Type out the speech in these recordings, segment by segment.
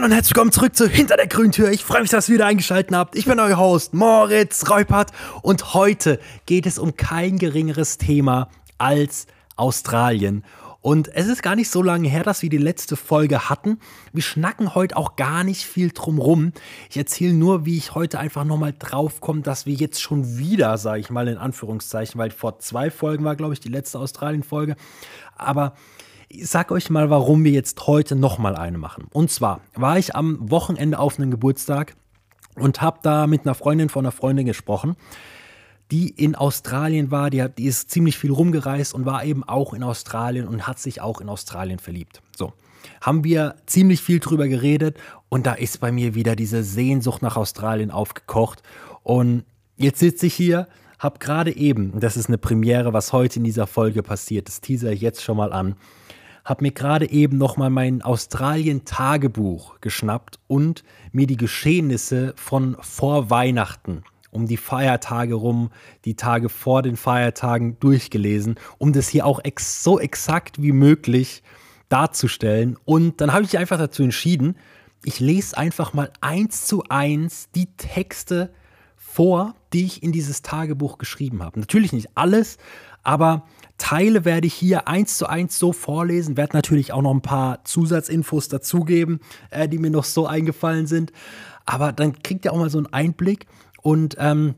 Hallo und herzlich willkommen zurück zu Hinter der Grüntür. Ich freue mich, dass ihr wieder eingeschaltet habt. Ich bin euer Host Moritz Reupert und heute geht es um kein geringeres Thema als Australien. Und es ist gar nicht so lange her, dass wir die letzte Folge hatten. Wir schnacken heute auch gar nicht viel drum rum. Ich erzähle nur, wie ich heute einfach nochmal drauf komme, dass wir jetzt schon wieder, sage ich mal in Anführungszeichen, weil vor zwei Folgen war, glaube ich, die letzte Australien-Folge. Aber ich sag euch mal, warum wir jetzt heute nochmal eine machen. Und zwar war ich am Wochenende auf einem Geburtstag und habe da mit einer Freundin von einer Freundin gesprochen, die in Australien war. Die, hat, die ist ziemlich viel rumgereist und war eben auch in Australien und hat sich auch in Australien verliebt. So. Haben wir ziemlich viel drüber geredet und da ist bei mir wieder diese Sehnsucht nach Australien aufgekocht. Und jetzt sitze ich hier, habe gerade eben, das ist eine Premiere, was heute in dieser Folge passiert, das teaser ich jetzt schon mal an, habe mir gerade eben noch mal mein Australien-Tagebuch geschnappt und mir die Geschehnisse von vor Weihnachten um die Feiertage rum, die Tage vor den Feiertagen durchgelesen, um das hier auch ex so exakt wie möglich darzustellen. Und dann habe ich einfach dazu entschieden, ich lese einfach mal eins zu eins die Texte vor, die ich in dieses Tagebuch geschrieben habe. Natürlich nicht alles, aber Teile werde ich hier eins zu eins so vorlesen, werde natürlich auch noch ein paar Zusatzinfos dazugeben, äh, die mir noch so eingefallen sind. Aber dann kriegt ihr auch mal so einen Einblick und ähm,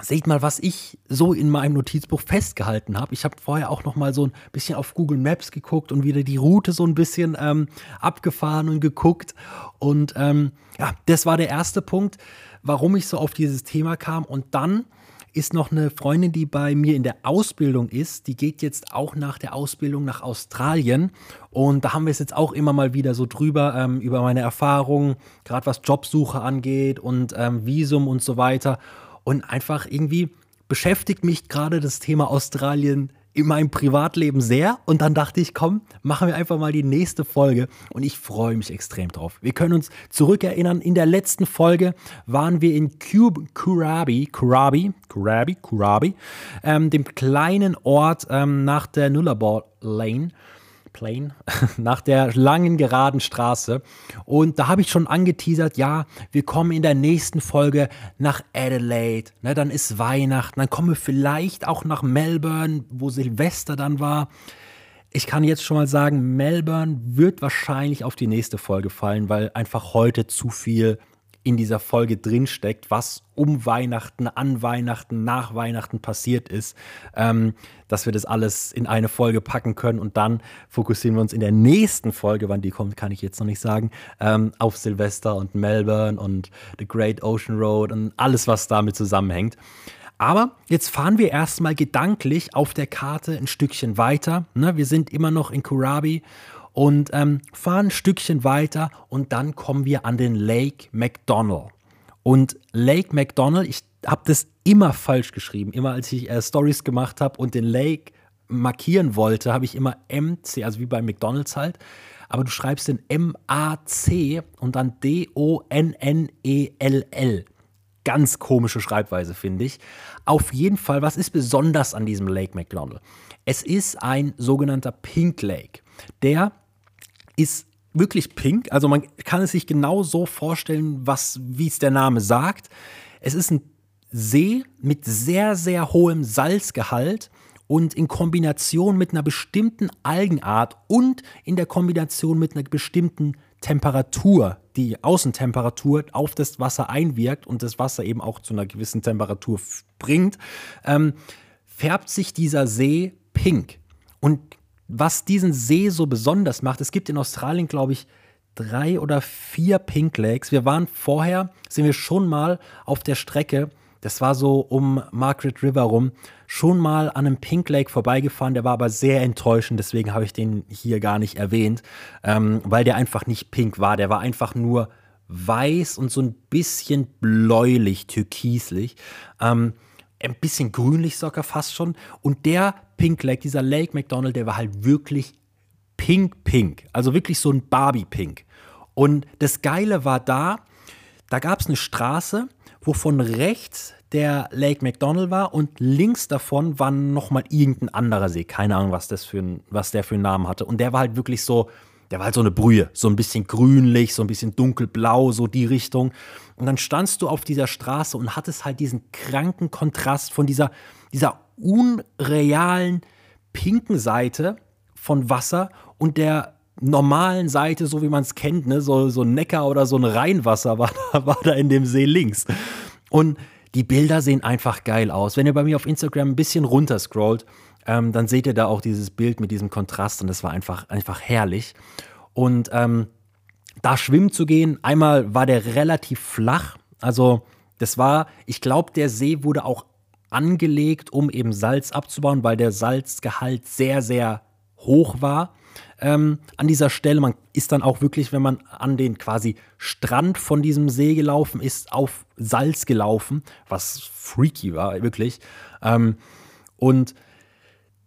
seht mal, was ich so in meinem Notizbuch festgehalten habe. Ich habe vorher auch noch mal so ein bisschen auf Google Maps geguckt und wieder die Route so ein bisschen ähm, abgefahren und geguckt. Und ähm, ja, das war der erste Punkt, warum ich so auf dieses Thema kam. Und dann ist noch eine Freundin, die bei mir in der Ausbildung ist. Die geht jetzt auch nach der Ausbildung nach Australien. Und da haben wir es jetzt auch immer mal wieder so drüber, ähm, über meine Erfahrungen, gerade was Jobsuche angeht und ähm, Visum und so weiter. Und einfach irgendwie beschäftigt mich gerade das Thema Australien in meinem Privatleben sehr. Und dann dachte ich, komm, machen wir einfach mal die nächste Folge. Und ich freue mich extrem drauf. Wir können uns zurückerinnern, in der letzten Folge waren wir in Cube, Kurabi, Kurabi, Kurabi, Kurabi, ähm, dem kleinen Ort ähm, nach der Nullarbor Lane. Plane, nach der langen geraden Straße. Und da habe ich schon angeteasert, ja, wir kommen in der nächsten Folge nach Adelaide. Ne, dann ist Weihnachten. Dann kommen wir vielleicht auch nach Melbourne, wo Silvester dann war. Ich kann jetzt schon mal sagen, Melbourne wird wahrscheinlich auf die nächste Folge fallen, weil einfach heute zu viel in dieser Folge drinsteckt, was um Weihnachten, an Weihnachten, nach Weihnachten passiert ist, ähm, dass wir das alles in eine Folge packen können und dann fokussieren wir uns in der nächsten Folge, wann die kommt, kann ich jetzt noch nicht sagen, ähm, auf Silvester und Melbourne und The Great Ocean Road und alles, was damit zusammenhängt. Aber jetzt fahren wir erstmal gedanklich auf der Karte ein Stückchen weiter. Ne? Wir sind immer noch in Kurabi und ähm, fahren ein Stückchen weiter und dann kommen wir an den Lake McDonald. Und Lake McDonald, ich habe das immer falsch geschrieben. Immer als ich äh, Stories gemacht habe und den Lake markieren wollte, habe ich immer MC, also wie bei McDonald's halt. Aber du schreibst den M-A-C und dann D-O-N-N-E-L-L. Ganz komische Schreibweise, finde ich. Auf jeden Fall, was ist besonders an diesem Lake McDonald? Es ist ein sogenannter Pink Lake. Der ist wirklich pink. Also man kann es sich genau so vorstellen, was, wie es der Name sagt. Es ist ein See mit sehr, sehr hohem Salzgehalt und in Kombination mit einer bestimmten Algenart und in der Kombination mit einer bestimmten Temperatur, die Außentemperatur auf das Wasser einwirkt und das Wasser eben auch zu einer gewissen Temperatur bringt, ähm, färbt sich dieser See pink. Und was diesen See so besonders macht, es gibt in Australien, glaube ich, drei oder vier Pink Lakes. Wir waren vorher, sind wir schon mal auf der Strecke, das war so um Margaret River rum, schon mal an einem Pink Lake vorbeigefahren. Der war aber sehr enttäuschend, deswegen habe ich den hier gar nicht erwähnt, ähm, weil der einfach nicht pink war. Der war einfach nur weiß und so ein bisschen bläulich, türkislich. Ähm, ein bisschen grünlich sogar fast schon. Und der Pink Lake, dieser Lake McDonald, der war halt wirklich pink, pink. Also wirklich so ein Barbie-Pink. Und das Geile war da, da gab es eine Straße, wo von rechts der Lake McDonald war und links davon war nochmal irgendein anderer See. Keine Ahnung, was, das für ein, was der für einen Namen hatte. Und der war halt wirklich so, der war halt so eine Brühe, so ein bisschen grünlich, so ein bisschen dunkelblau, so die Richtung. Und dann standst du auf dieser Straße und hattest halt diesen kranken Kontrast von dieser, dieser unrealen pinken Seite von Wasser und der normalen Seite, so wie man es kennt, ne? so, so ein Neckar oder so ein Rheinwasser war da, war da in dem See links. Und die Bilder sehen einfach geil aus. Wenn ihr bei mir auf Instagram ein bisschen runterscrollt, ähm, dann seht ihr da auch dieses Bild mit diesem Kontrast und das war einfach, einfach herrlich. Und ähm, da schwimmen zu gehen, einmal war der relativ flach, also das war, ich glaube, der See wurde auch angelegt, um eben Salz abzubauen, weil der Salzgehalt sehr, sehr hoch war ähm, an dieser Stelle. Man ist dann auch wirklich, wenn man an den quasi Strand von diesem See gelaufen ist, auf Salz gelaufen, was freaky war, wirklich. Ähm, und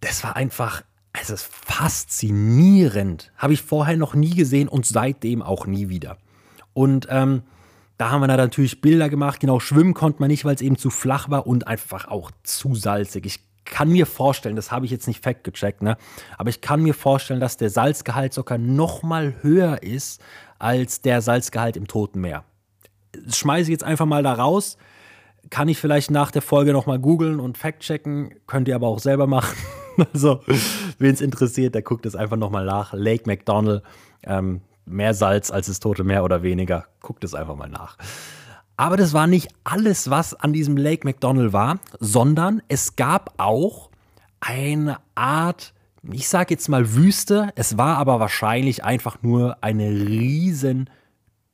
das war einfach, es ist faszinierend. Habe ich vorher noch nie gesehen und seitdem auch nie wieder. Und ähm, da haben wir dann natürlich Bilder gemacht. Genau, schwimmen konnte man nicht, weil es eben zu flach war und einfach auch zu salzig. Ich kann mir vorstellen, das habe ich jetzt nicht fact gecheckt, ne? aber ich kann mir vorstellen, dass der Salzgehalt sogar noch mal höher ist als der Salzgehalt im Toten Meer. Das schmeiße ich jetzt einfach mal da raus kann ich vielleicht nach der Folge nochmal googeln und fact-checken. Könnt ihr aber auch selber machen. also, wen es interessiert, der guckt es einfach nochmal nach. Lake McDonald, ähm, mehr Salz als das Tote Meer oder weniger. Guckt es einfach mal nach. Aber das war nicht alles, was an diesem Lake McDonald war, sondern es gab auch eine Art, ich sage jetzt mal Wüste. Es war aber wahrscheinlich einfach nur eine riesen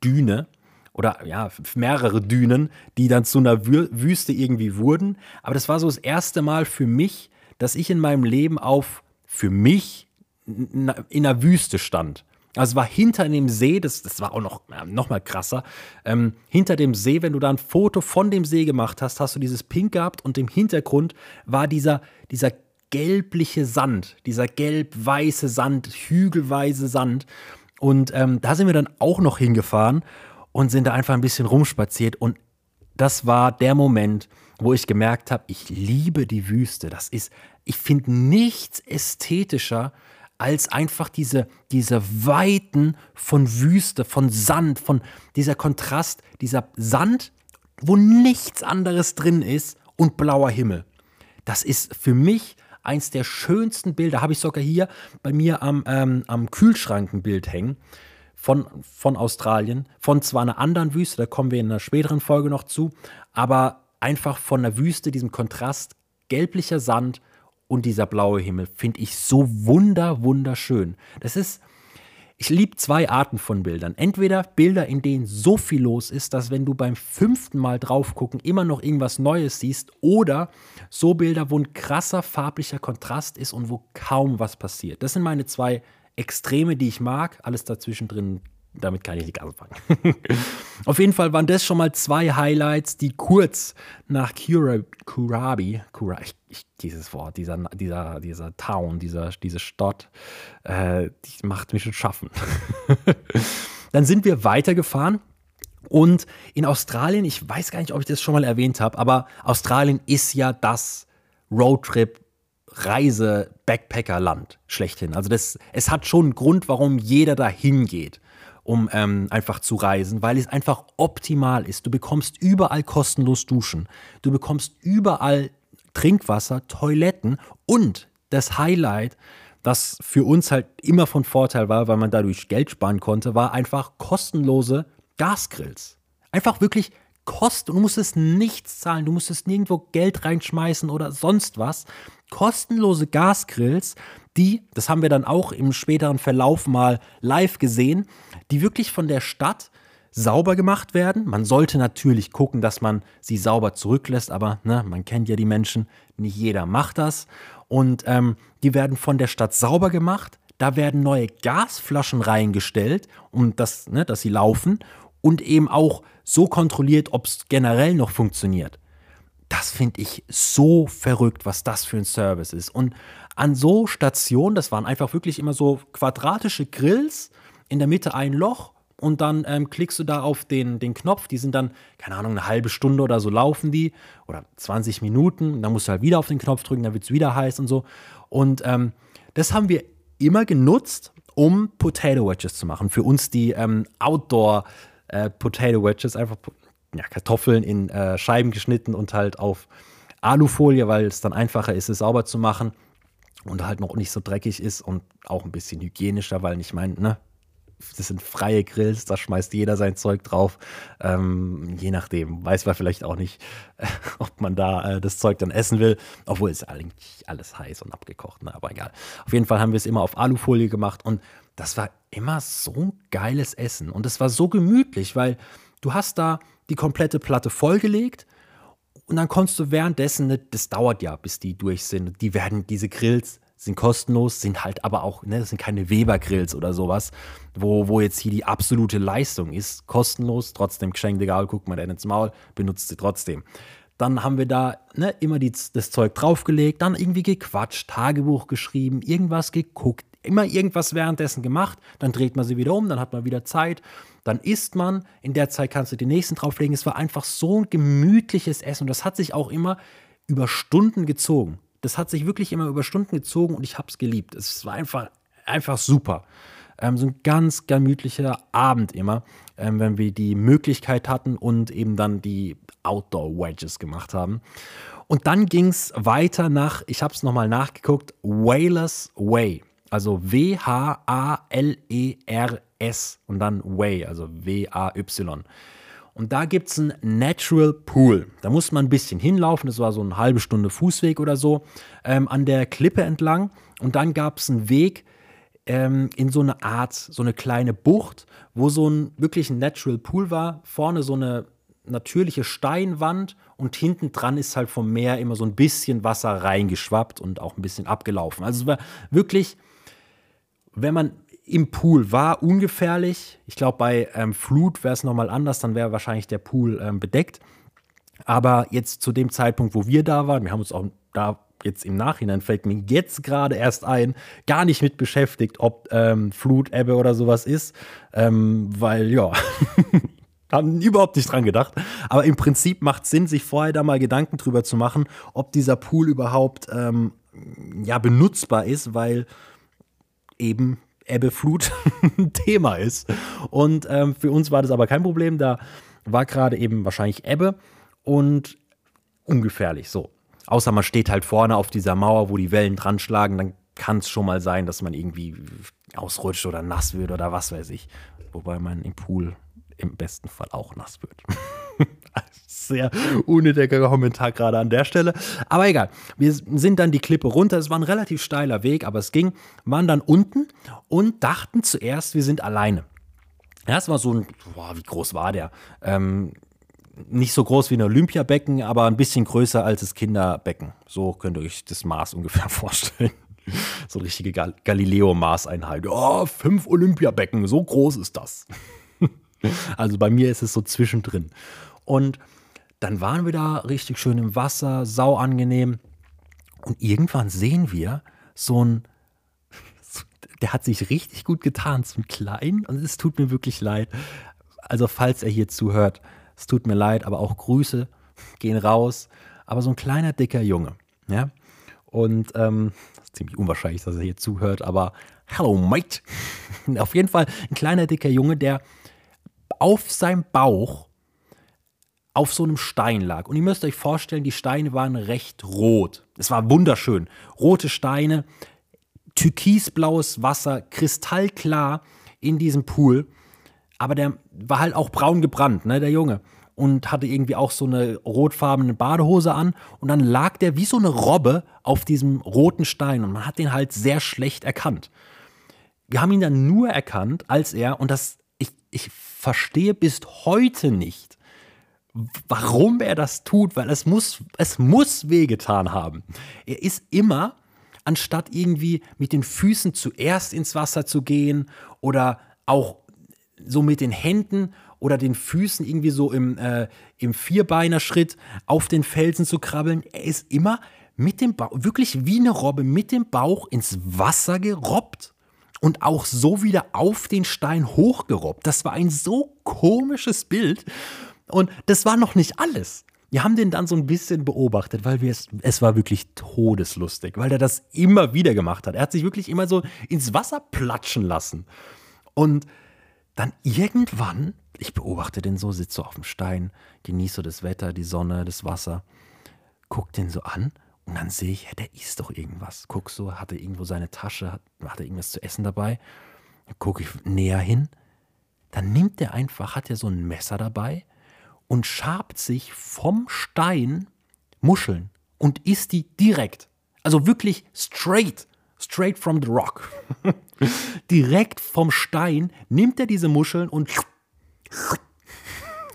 Düne oder ja, mehrere Dünen, die dann zu einer Wüste irgendwie wurden. Aber das war so das erste Mal für mich, dass ich in meinem Leben auf für mich in einer Wüste stand. Also es war hinter dem See, das, das war auch noch, noch mal krasser. Ähm, hinter dem See, wenn du da ein Foto von dem See gemacht hast, hast du dieses Pink gehabt und im Hintergrund war dieser, dieser gelbliche Sand, dieser gelb-weiße Sand, hügelweise Sand. Und ähm, da sind wir dann auch noch hingefahren und sind da einfach ein bisschen rumspaziert. Und das war der Moment, wo ich gemerkt habe, ich liebe die Wüste. Das ist, ich finde nichts ästhetischer als einfach diese, diese Weiten von Wüste, von Sand, von dieser Kontrast, dieser Sand, wo nichts anderes drin ist und blauer Himmel. Das ist für mich eins der schönsten Bilder. Habe ich sogar hier bei mir am, ähm, am Kühlschrank ein Bild hängen von, von Australien, von zwar einer anderen Wüste, da kommen wir in einer späteren Folge noch zu, aber einfach von der Wüste, diesem Kontrast, gelblicher Sand und dieser blaue Himmel, finde ich so wunder, wunderschön. Das ist, ich liebe zwei Arten von Bildern. Entweder Bilder, in denen so viel los ist, dass wenn du beim fünften Mal drauf gucken immer noch irgendwas Neues siehst, oder so Bilder, wo ein krasser farblicher Kontrast ist und wo kaum was passiert. Das sind meine zwei Extreme, die ich mag. Alles dazwischen drin, damit kann ich nicht anfangen. Auf jeden Fall waren das schon mal zwei Highlights, die kurz nach Kura, Kurabi, Kura, ich, ich, dieses Wort, dieser, dieser, dieser Town, dieser, diese Stadt, äh, die macht mich schon schaffen. Dann sind wir weitergefahren und in Australien, ich weiß gar nicht, ob ich das schon mal erwähnt habe, aber Australien ist ja das Roadtrip Reise-Backpacker-Land schlechthin. Also das, es hat schon einen Grund, warum jeder da hingeht, um ähm, einfach zu reisen, weil es einfach optimal ist. Du bekommst überall kostenlos Duschen, du bekommst überall Trinkwasser, Toiletten und das Highlight, das für uns halt immer von Vorteil war, weil man dadurch Geld sparen konnte, war einfach kostenlose Gasgrills. Einfach wirklich kosten. Du musstest nichts zahlen, du musstest nirgendwo Geld reinschmeißen oder sonst was kostenlose Gasgrills, die, das haben wir dann auch im späteren Verlauf mal live gesehen, die wirklich von der Stadt sauber gemacht werden. Man sollte natürlich gucken, dass man sie sauber zurücklässt, aber ne, man kennt ja die Menschen, nicht jeder macht das. Und ähm, die werden von der Stadt sauber gemacht. Da werden neue Gasflaschen reingestellt, um das, ne, dass sie laufen und eben auch so kontrolliert, ob es generell noch funktioniert. Das finde ich so verrückt, was das für ein Service ist. Und an so Stationen, das waren einfach wirklich immer so quadratische Grills, in der Mitte ein Loch und dann ähm, klickst du da auf den, den Knopf. Die sind dann, keine Ahnung, eine halbe Stunde oder so laufen die oder 20 Minuten. Dann musst du halt wieder auf den Knopf drücken, dann wird es wieder heiß und so. Und ähm, das haben wir immer genutzt um Potato Wedges zu machen. Für uns die ähm, Outdoor äh, Potato Wedges, einfach ja, Kartoffeln in äh, Scheiben geschnitten und halt auf Alufolie, weil es dann einfacher ist, es sauber zu machen und halt noch nicht so dreckig ist und auch ein bisschen hygienischer, weil ich meine, ne, das sind freie Grills, da schmeißt jeder sein Zeug drauf. Ähm, je nachdem, weiß man vielleicht auch nicht, äh, ob man da äh, das Zeug dann essen will, obwohl es eigentlich alles heiß und abgekocht, ne? aber egal. Auf jeden Fall haben wir es immer auf Alufolie gemacht und das war immer so ein geiles Essen und es war so gemütlich, weil du hast da die komplette Platte vollgelegt und dann konntest du währenddessen, ne, das dauert ja, bis die durch sind. Die werden, diese Grills sind kostenlos, sind halt aber auch, ne, das sind keine Weber-Grills oder sowas, wo, wo jetzt hier die absolute Leistung ist. Kostenlos, trotzdem geschenkt, egal, guck mal ins Maul, benutzt sie trotzdem. Dann haben wir da ne, immer die, das Zeug draufgelegt, dann irgendwie gequatscht, Tagebuch geschrieben, irgendwas geguckt, immer irgendwas währenddessen gemacht, dann dreht man sie wieder um, dann hat man wieder Zeit, dann isst man, in der Zeit kannst du die nächsten drauflegen. Es war einfach so ein gemütliches Essen und das hat sich auch immer über Stunden gezogen. Das hat sich wirklich immer über Stunden gezogen und ich habe es geliebt. Es war einfach, einfach super. Ähm, so ein ganz gemütlicher Abend immer, ähm, wenn wir die Möglichkeit hatten und eben dann die Outdoor-Wedges gemacht haben. Und dann ging es weiter nach, ich habe es nochmal nachgeguckt, Whalers Way. Also W-H-A-L-E-R-S und dann Way, also W-A-Y. Und da gibt es einen Natural Pool. Da muss man ein bisschen hinlaufen, das war so eine halbe Stunde Fußweg oder so, ähm, an der Klippe entlang. Und dann gab es einen Weg ähm, in so eine Art, so eine kleine Bucht, wo so ein wirklich ein Natural Pool war. Vorne so eine natürliche Steinwand und hinten dran ist halt vom Meer immer so ein bisschen Wasser reingeschwappt und auch ein bisschen abgelaufen. Also es war wirklich wenn man im Pool war, ungefährlich. Ich glaube, bei ähm, Flut wäre es nochmal anders, dann wäre wahrscheinlich der Pool ähm, bedeckt. Aber jetzt zu dem Zeitpunkt, wo wir da waren, wir haben uns auch da jetzt im Nachhinein, fällt mir jetzt gerade erst ein, gar nicht mit beschäftigt, ob ähm, Flut, Ebbe oder sowas ist. Ähm, weil, ja, haben überhaupt nicht dran gedacht. Aber im Prinzip macht es Sinn, sich vorher da mal Gedanken drüber zu machen, ob dieser Pool überhaupt ähm, ja, benutzbar ist, weil eben Ebbeflut ein Thema ist. Und ähm, für uns war das aber kein Problem. Da war gerade eben wahrscheinlich Ebbe und ungefährlich so. Außer man steht halt vorne auf dieser Mauer, wo die Wellen dran schlagen, dann kann es schon mal sein, dass man irgendwie ausrutscht oder nass wird oder was weiß ich. Wobei man im Pool im besten Fall auch nass wird. Sehr unnötiger Kommentar gerade an der Stelle. Aber egal. Wir sind dann die Klippe runter. Es war ein relativ steiler Weg, aber es ging. Waren dann unten und dachten zuerst, wir sind alleine. Ja, es war so ein, boah, wie groß war der? Ähm, nicht so groß wie ein Olympiabecken, aber ein bisschen größer als das Kinderbecken. So könnt ihr euch das Maß ungefähr vorstellen. So richtige Gal Galileo-Maßeinheit. Oh, fünf Olympiabecken, so groß ist das. Also bei mir ist es so zwischendrin. Und dann waren wir da richtig schön im Wasser, sau angenehm. Und irgendwann sehen wir so ein, der hat sich richtig gut getan, so ein klein. Und es tut mir wirklich leid. Also falls er hier zuhört, es tut mir leid, aber auch Grüße gehen raus. Aber so ein kleiner, dicker Junge. Ja. Und ähm, ziemlich unwahrscheinlich, dass er hier zuhört, aber hello, mate. Auf jeden Fall ein kleiner, dicker Junge, der auf seinem Bauch auf so einem Stein lag. Und ihr müsst euch vorstellen, die Steine waren recht rot. Es war wunderschön. Rote Steine, türkisblaues Wasser, kristallklar in diesem Pool. Aber der war halt auch braun gebrannt, ne, der Junge. Und hatte irgendwie auch so eine rotfarbene Badehose an. Und dann lag der wie so eine Robbe auf diesem roten Stein. Und man hat den halt sehr schlecht erkannt. Wir haben ihn dann nur erkannt, als er, und das, ich, ich verstehe bis heute nicht, warum er das tut, weil es muss, es muss wehgetan haben. Er ist immer, anstatt irgendwie mit den Füßen zuerst ins Wasser zu gehen oder auch so mit den Händen oder den Füßen irgendwie so im, äh, im Vierbeinerschritt auf den Felsen zu krabbeln, er ist immer mit dem Bauch, wirklich wie eine Robbe, mit dem Bauch ins Wasser gerobbt und auch so wieder auf den Stein hochgerobbt. Das war ein so komisches Bild. Und das war noch nicht alles. Wir haben den dann so ein bisschen beobachtet, weil wir es, es war wirklich todeslustig, weil er das immer wieder gemacht hat. Er hat sich wirklich immer so ins Wasser platschen lassen. Und dann irgendwann, ich beobachte den so, sitze so auf dem Stein, genieße das Wetter, die Sonne, das Wasser, guck den so an und dann sehe ich, ja, der isst doch irgendwas. Guck so, hatte irgendwo seine Tasche, hat, hatte irgendwas zu essen dabei. Gucke ich näher hin. Dann nimmt der einfach, hat er so ein Messer dabei und schabt sich vom Stein Muscheln und isst die direkt. Also wirklich straight. Straight from the rock. direkt vom Stein nimmt er diese Muscheln und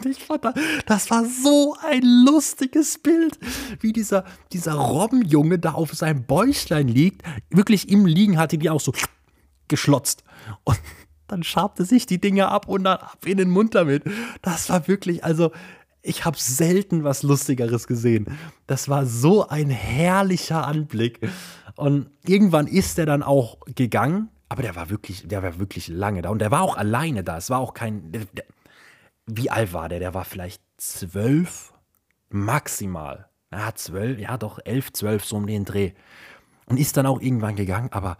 ich fand, das war so ein lustiges Bild, wie dieser, dieser Robbenjunge da auf seinem Bäuchlein liegt. Wirklich im Liegen hatte die auch so geschlotzt. Und dann schabte sich die Dinge ab und dann ab in den Mund damit. Das war wirklich, also ich habe selten was Lustigeres gesehen. Das war so ein herrlicher Anblick. Und irgendwann ist er dann auch gegangen, aber der war wirklich, der war wirklich lange da und der war auch alleine da. Es war auch kein, der, der, wie alt war der? Der war vielleicht zwölf, maximal. Ja, zwölf, ja doch, elf, zwölf, so um den Dreh. Und ist dann auch irgendwann gegangen, aber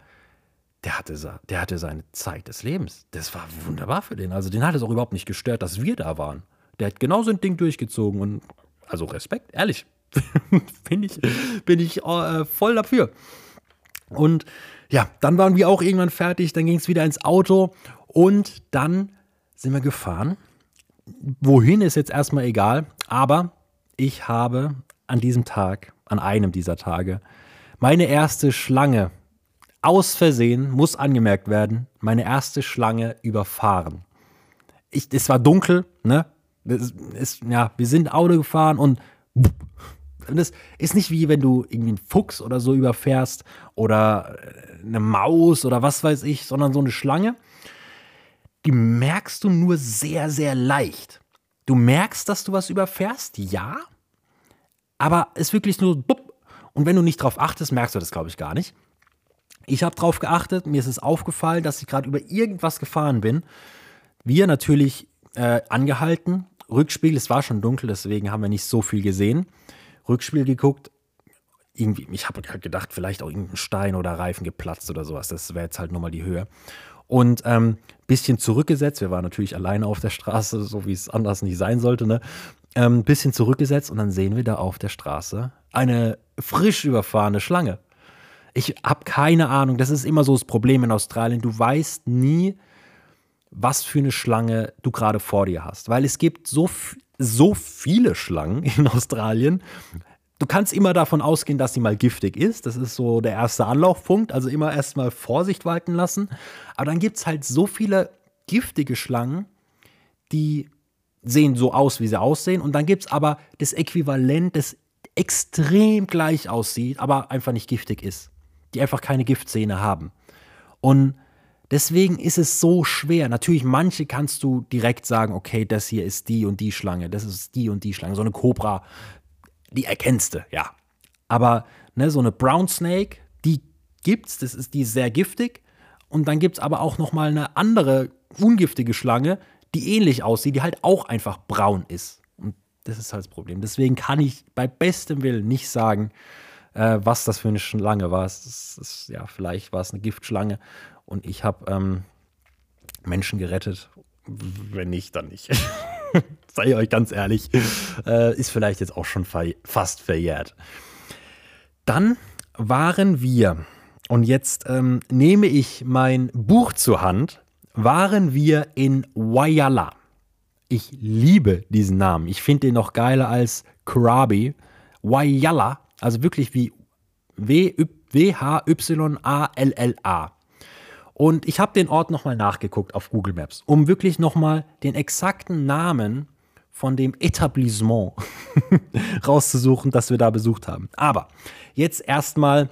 der hatte, der hatte seine Zeit des Lebens. Das war wunderbar für den. Also den hat es auch überhaupt nicht gestört, dass wir da waren. Der hat genau so ein Ding durchgezogen und also Respekt, ehrlich. bin ich, bin ich äh, voll dafür. Und ja, dann waren wir auch irgendwann fertig, dann ging es wieder ins Auto und dann sind wir gefahren Wohin ist jetzt erstmal egal, aber ich habe an diesem Tag, an einem dieser Tage, meine erste Schlange aus Versehen, muss angemerkt werden, meine erste Schlange überfahren. Ich, es war dunkel, ne? Es, es, ja, wir sind Auto gefahren und das ist nicht wie wenn du irgendwie einen Fuchs oder so überfährst oder eine Maus oder was weiß ich, sondern so eine Schlange die merkst du nur sehr, sehr leicht. Du merkst, dass du was überfährst, ja, aber es ist wirklich nur. Und wenn du nicht drauf achtest, merkst du das, glaube ich, gar nicht. Ich habe drauf geachtet, mir ist es aufgefallen, dass ich gerade über irgendwas gefahren bin. Wir natürlich äh, angehalten, Rückspiegel, es war schon dunkel, deswegen haben wir nicht so viel gesehen. Rückspiegel geguckt, irgendwie, ich habe gedacht, vielleicht auch irgendein Stein oder Reifen geplatzt oder sowas. Das wäre jetzt halt nochmal die Höhe und ähm, bisschen zurückgesetzt. Wir waren natürlich alleine auf der Straße, so wie es anders nicht sein sollte, ne? Ähm, bisschen zurückgesetzt und dann sehen wir da auf der Straße eine frisch überfahrene Schlange. Ich habe keine Ahnung, das ist immer so das Problem in Australien. Du weißt nie, was für eine Schlange du gerade vor dir hast, weil es gibt so, so viele Schlangen in Australien Du kannst immer davon ausgehen, dass sie mal giftig ist. Das ist so der erste Anlaufpunkt. Also immer erstmal Vorsicht walten lassen. Aber dann gibt es halt so viele giftige Schlangen, die sehen so aus, wie sie aussehen. Und dann gibt es aber das Äquivalent, das extrem gleich aussieht, aber einfach nicht giftig ist. Die einfach keine Giftzähne haben. Und deswegen ist es so schwer. Natürlich, manche kannst du direkt sagen, okay, das hier ist die und die Schlange, das ist die und die Schlange. So eine Cobra, die erkennst du, ja. Aber ne, so eine Brown Snake, die gibt's, das ist die ist sehr giftig. Und dann gibt es aber auch noch mal eine andere ungiftige Schlange, die ähnlich aussieht, die halt auch einfach braun ist. Und das ist halt das Problem. Deswegen kann ich bei bestem Willen nicht sagen, äh, was das für eine Schlange war. Es ist, ja, vielleicht war es eine Giftschlange und ich habe ähm, Menschen gerettet. Wenn nicht, dann nicht. Sei euch ganz ehrlich, äh, ist vielleicht jetzt auch schon ver fast verjährt. Dann waren wir, und jetzt ähm, nehme ich mein Buch zur Hand, waren wir in Wayala. Ich liebe diesen Namen. Ich finde den noch geiler als Krabi. Wayala, also wirklich wie W-H-Y-A-L-L-A. Und ich habe den Ort nochmal nachgeguckt auf Google Maps, um wirklich nochmal den exakten Namen von dem Etablissement rauszusuchen, das wir da besucht haben. Aber jetzt erstmal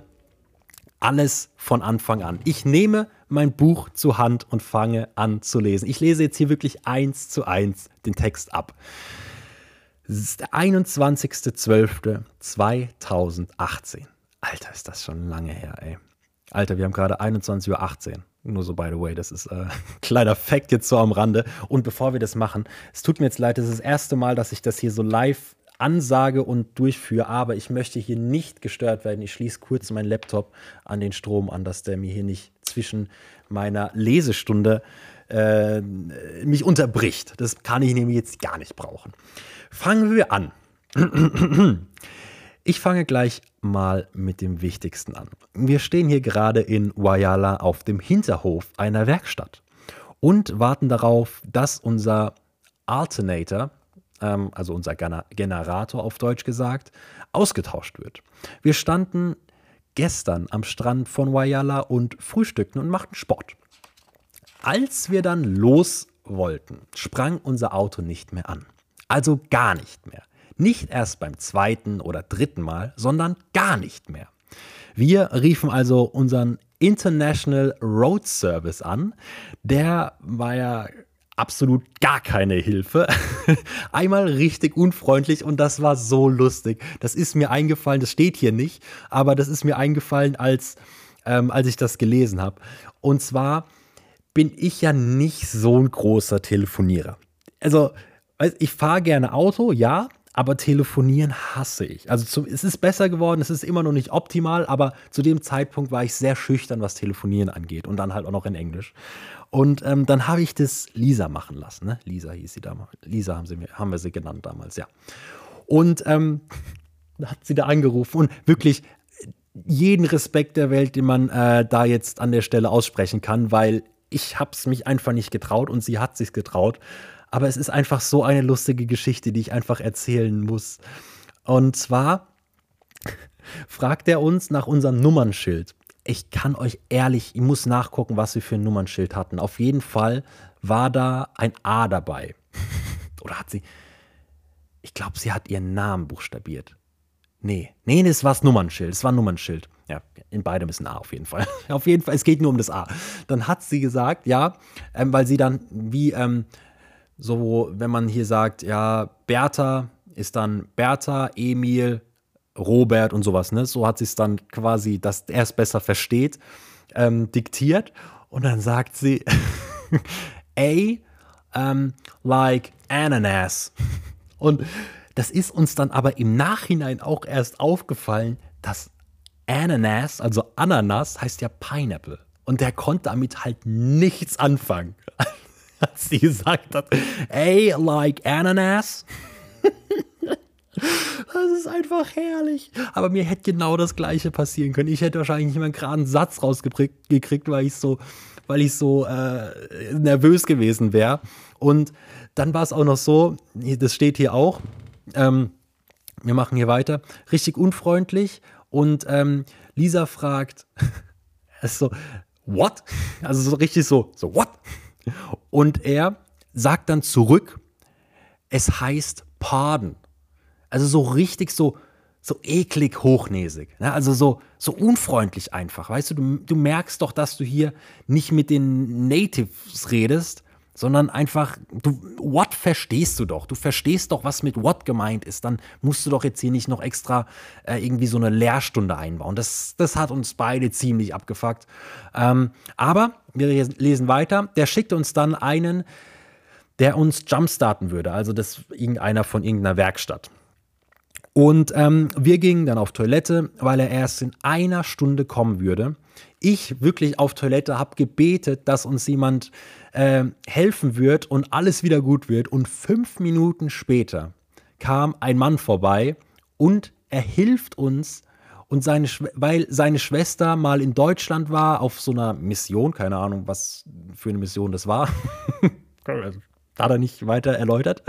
alles von Anfang an. Ich nehme mein Buch zur Hand und fange an zu lesen. Ich lese jetzt hier wirklich eins zu eins den Text ab. Es ist der 21.12.2018. Alter, ist das schon lange her, ey. Alter, wir haben gerade 21.18 Uhr. Nur so, by the way, das ist äh, kleiner Fact jetzt so am Rande. Und bevor wir das machen, es tut mir jetzt leid, das ist das erste Mal, dass ich das hier so live ansage und durchführe, aber ich möchte hier nicht gestört werden. Ich schließe kurz meinen Laptop an den Strom an, dass der mir hier nicht zwischen meiner Lesestunde äh, mich unterbricht. Das kann ich nämlich jetzt gar nicht brauchen. Fangen wir an. Ich fange gleich mal mit dem Wichtigsten an. Wir stehen hier gerade in Wayala auf dem Hinterhof einer Werkstatt und warten darauf, dass unser Alternator, ähm, also unser Generator auf Deutsch gesagt, ausgetauscht wird. Wir standen gestern am Strand von Wayala und frühstückten und machten Sport. Als wir dann los wollten, sprang unser Auto nicht mehr an. Also gar nicht mehr. Nicht erst beim zweiten oder dritten Mal, sondern gar nicht mehr. Wir riefen also unseren International Road Service an. Der war ja absolut gar keine Hilfe. Einmal richtig unfreundlich und das war so lustig. Das ist mir eingefallen, das steht hier nicht, aber das ist mir eingefallen, als, ähm, als ich das gelesen habe. Und zwar bin ich ja nicht so ein großer Telefonierer. Also, ich fahre gerne Auto, ja, aber telefonieren hasse ich. Also zum, es ist besser geworden, es ist immer noch nicht optimal, aber zu dem Zeitpunkt war ich sehr schüchtern, was Telefonieren angeht und dann halt auch noch in Englisch. Und ähm, dann habe ich das Lisa machen lassen. Ne? Lisa hieß sie damals. Lisa haben, sie, haben wir sie genannt damals, ja. Und ähm, hat sie da angerufen und wirklich jeden Respekt der Welt, den man äh, da jetzt an der Stelle aussprechen kann, weil ich habe es mich einfach nicht getraut und sie hat sich getraut. Aber es ist einfach so eine lustige Geschichte, die ich einfach erzählen muss. Und zwar fragt er uns nach unserem Nummernschild. Ich kann euch ehrlich, ich muss nachgucken, was wir für ein Nummernschild hatten. Auf jeden Fall war da ein A dabei. Oder hat sie. Ich glaube, sie hat ihren Namen buchstabiert. Nee, nee, das war das Nummernschild. Das war ein Nummernschild. Ja, in beidem ist ein A auf jeden Fall. auf jeden Fall, es geht nur um das A. Dann hat sie gesagt, ja, ähm, weil sie dann wie ähm, so, wenn man hier sagt, ja, Bertha ist dann Bertha, Emil, Robert und sowas, ne? So hat sie es dann quasi, dass er es besser versteht, ähm, diktiert. Und dann sagt sie, A, um, like Ananas. Und das ist uns dann aber im Nachhinein auch erst aufgefallen, dass Ananas, also Ananas, heißt ja Pineapple. Und der konnte damit halt nichts anfangen. Als sie gesagt hat, ey, like Ananas. Das ist einfach herrlich. Aber mir hätte genau das Gleiche passieren können. Ich hätte wahrscheinlich nicht mal einen geraden Satz rausgekriegt, weil ich so, weil ich so äh, nervös gewesen wäre. Und dann war es auch noch so, das steht hier auch, ähm, wir machen hier weiter, richtig unfreundlich und ähm, Lisa fragt, so, what? Also so richtig so, so, what? Und er sagt dann zurück, es heißt pardon. Also so richtig so, so eklig hochnäsig. Ne? Also so, so unfreundlich einfach. Weißt du, du, du merkst doch, dass du hier nicht mit den Natives redest, sondern einfach, du, what verstehst du doch? Du verstehst doch, was mit what gemeint ist. Dann musst du doch jetzt hier nicht noch extra äh, irgendwie so eine Lehrstunde einbauen. Das, das hat uns beide ziemlich abgefuckt. Ähm, aber wir lesen weiter. Der schickte uns dann einen, der uns jumpstarten würde. Also das irgendeiner von irgendeiner Werkstatt. Und ähm, wir gingen dann auf Toilette, weil er erst in einer Stunde kommen würde. Ich wirklich auf Toilette habe gebetet, dass uns jemand äh, helfen wird und alles wieder gut wird. Und fünf Minuten später kam ein Mann vorbei und er hilft uns und seine, weil seine Schwester mal in Deutschland war auf so einer Mission, keine Ahnung, was für eine Mission das war. Hat er nicht weiter erläutert.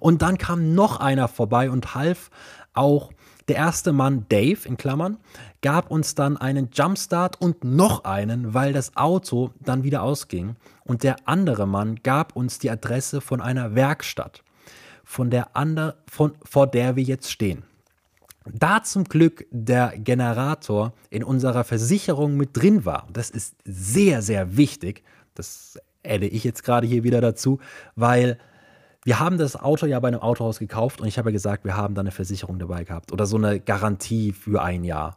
Und dann kam noch einer vorbei und half auch der erste Mann, Dave in Klammern, gab uns dann einen Jumpstart und noch einen, weil das Auto dann wieder ausging. Und der andere Mann gab uns die Adresse von einer Werkstatt, von der ander, von, vor der wir jetzt stehen. Da zum Glück der Generator in unserer Versicherung mit drin war, das ist sehr, sehr wichtig, das adde ich jetzt gerade hier wieder dazu, weil wir haben das Auto ja bei einem Autohaus gekauft und ich habe ja gesagt, wir haben da eine Versicherung dabei gehabt oder so eine Garantie für ein Jahr.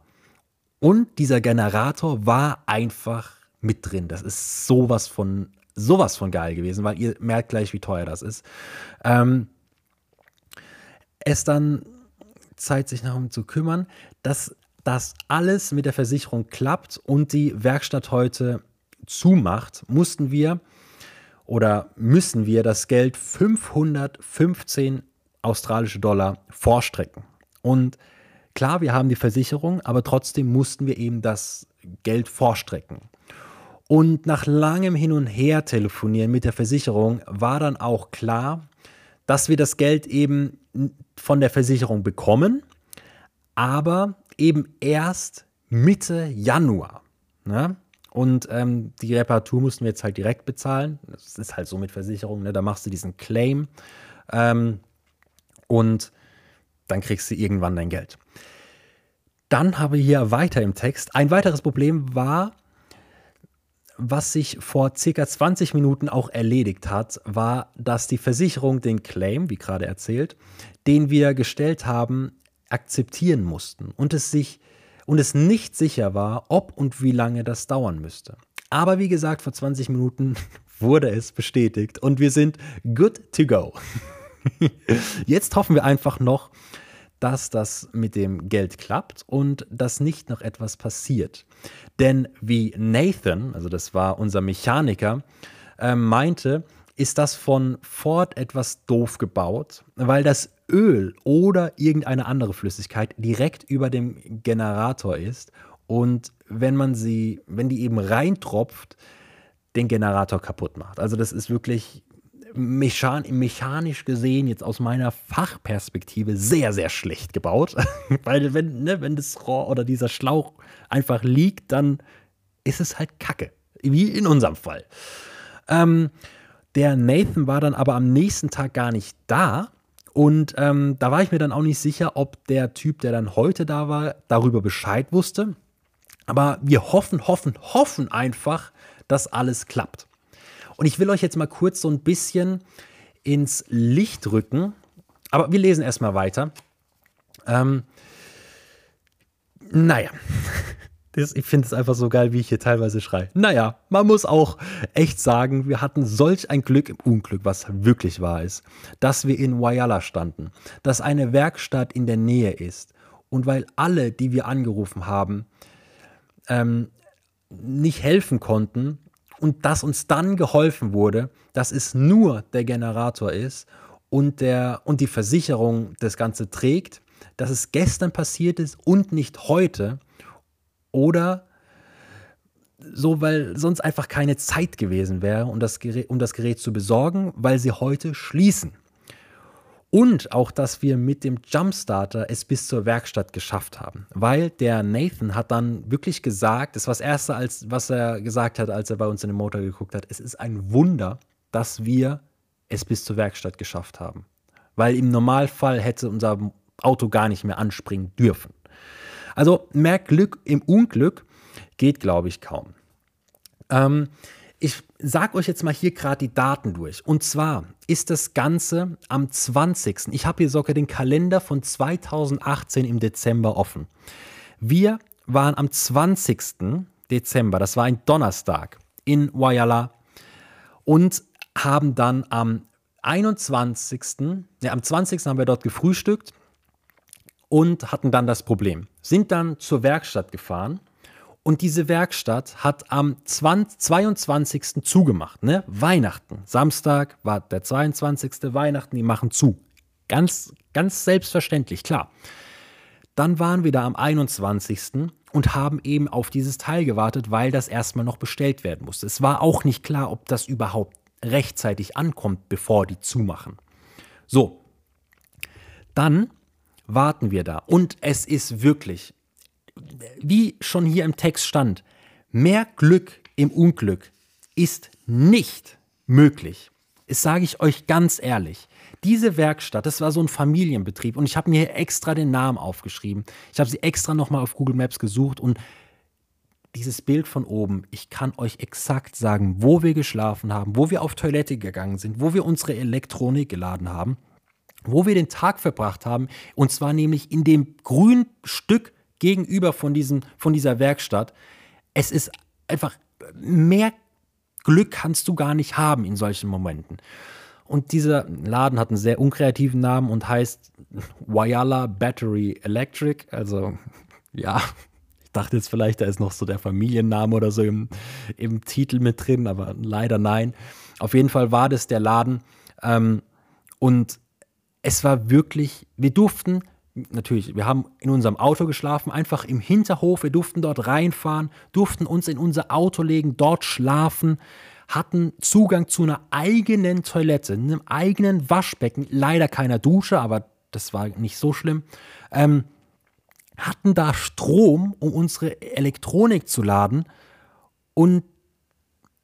Und dieser Generator war einfach mit drin. Das ist sowas von, sowas von geil gewesen, weil ihr merkt gleich, wie teuer das ist. Ähm, es dann Zeit, sich darum zu kümmern, dass das alles mit der Versicherung klappt und die Werkstatt heute zumacht, mussten wir oder müssen wir das Geld 515 australische Dollar vorstrecken. Und klar, wir haben die Versicherung, aber trotzdem mussten wir eben das Geld vorstrecken. Und nach langem Hin und Her telefonieren mit der Versicherung war dann auch klar, dass wir das Geld eben von der Versicherung bekommen, aber eben erst Mitte Januar. Ne? Und ähm, die Reparatur mussten wir jetzt halt direkt bezahlen. Das ist halt so mit Versicherung, ne? da machst du diesen Claim ähm, und dann kriegst du irgendwann dein Geld. Dann habe ich hier weiter im Text. Ein weiteres Problem war, was sich vor circa 20 Minuten auch erledigt hat, war, dass die Versicherung den Claim, wie gerade erzählt, den wir gestellt haben, akzeptieren mussten und es sich und es nicht sicher war, ob und wie lange das dauern müsste. Aber wie gesagt, vor 20 Minuten wurde es bestätigt und wir sind good to go. Jetzt hoffen wir einfach noch, dass das mit dem Geld klappt und dass nicht noch etwas passiert. Denn wie Nathan, also das war unser Mechaniker, äh, meinte, ist das von Ford etwas doof gebaut, weil das Öl oder irgendeine andere Flüssigkeit direkt über dem Generator ist und wenn man sie, wenn die eben reintropft, den Generator kaputt macht. Also das ist wirklich mechan mechanisch gesehen jetzt aus meiner Fachperspektive sehr, sehr schlecht gebaut. Weil wenn, ne, wenn das Rohr oder dieser Schlauch einfach liegt, dann ist es halt Kacke. Wie in unserem Fall. Ähm, der Nathan war dann aber am nächsten Tag gar nicht da. Und ähm, da war ich mir dann auch nicht sicher, ob der Typ, der dann heute da war, darüber Bescheid wusste. Aber wir hoffen, hoffen, hoffen einfach, dass alles klappt. Und ich will euch jetzt mal kurz so ein bisschen ins Licht rücken. Aber wir lesen erstmal weiter. Ähm, naja, ich finde es einfach so geil, wie ich hier teilweise schreie. Naja, man muss auch echt sagen, wir hatten solch ein Glück im Unglück, was wirklich wahr ist, dass wir in Wayala standen, dass eine Werkstatt in der Nähe ist. Und weil alle, die wir angerufen haben, ähm, nicht helfen konnten und dass uns dann geholfen wurde, dass es nur der Generator ist und, der, und die Versicherung das Ganze trägt, dass es gestern passiert ist und nicht heute oder so, weil sonst einfach keine Zeit gewesen wäre, um das, Gerät, um das Gerät zu besorgen, weil sie heute schließen. Und auch, dass wir mit dem Jumpstarter es bis zur Werkstatt geschafft haben. Weil der Nathan hat dann wirklich gesagt, das war das Erste, als, was er gesagt hat, als er bei uns in den Motor geguckt hat, es ist ein Wunder, dass wir es bis zur Werkstatt geschafft haben. Weil im Normalfall hätte unser Auto gar nicht mehr anspringen dürfen. Also mehr Glück im Unglück geht, glaube ich, kaum. Ähm, ich sage euch jetzt mal hier gerade die Daten durch. Und zwar ist das Ganze am 20. Ich habe hier sogar den Kalender von 2018 im Dezember offen. Wir waren am 20. Dezember, das war ein Donnerstag, in Wayala und haben dann am 21. Ja, am 20. haben wir dort gefrühstückt und hatten dann das Problem. Sind dann zur Werkstatt gefahren und diese Werkstatt hat am 20, 22. zugemacht. Ne? Weihnachten. Samstag war der 22. Weihnachten, die machen zu. Ganz, ganz selbstverständlich, klar. Dann waren wir da am 21. und haben eben auf dieses Teil gewartet, weil das erstmal noch bestellt werden musste. Es war auch nicht klar, ob das überhaupt rechtzeitig ankommt, bevor die zumachen. So, dann warten wir da. Und es ist wirklich, wie schon hier im Text stand, mehr Glück im Unglück ist nicht möglich. Das sage ich euch ganz ehrlich. Diese Werkstatt, das war so ein Familienbetrieb und ich habe mir extra den Namen aufgeschrieben. Ich habe sie extra nochmal auf Google Maps gesucht und dieses Bild von oben, ich kann euch exakt sagen, wo wir geschlafen haben, wo wir auf Toilette gegangen sind, wo wir unsere Elektronik geladen haben wo wir den Tag verbracht haben, und zwar nämlich in dem grünen Stück gegenüber von, diesem, von dieser Werkstatt. Es ist einfach mehr Glück kannst du gar nicht haben in solchen Momenten. Und dieser Laden hat einen sehr unkreativen Namen und heißt Wayala Battery Electric. Also ja, ich dachte jetzt vielleicht, da ist noch so der Familienname oder so im, im Titel mit drin, aber leider nein. Auf jeden Fall war das der Laden. Ähm, und es war wirklich, wir durften, natürlich, wir haben in unserem Auto geschlafen, einfach im Hinterhof, wir durften dort reinfahren, durften uns in unser Auto legen, dort schlafen, hatten Zugang zu einer eigenen Toilette, einem eigenen Waschbecken, leider keiner Dusche, aber das war nicht so schlimm. Ähm, hatten da Strom, um unsere Elektronik zu laden und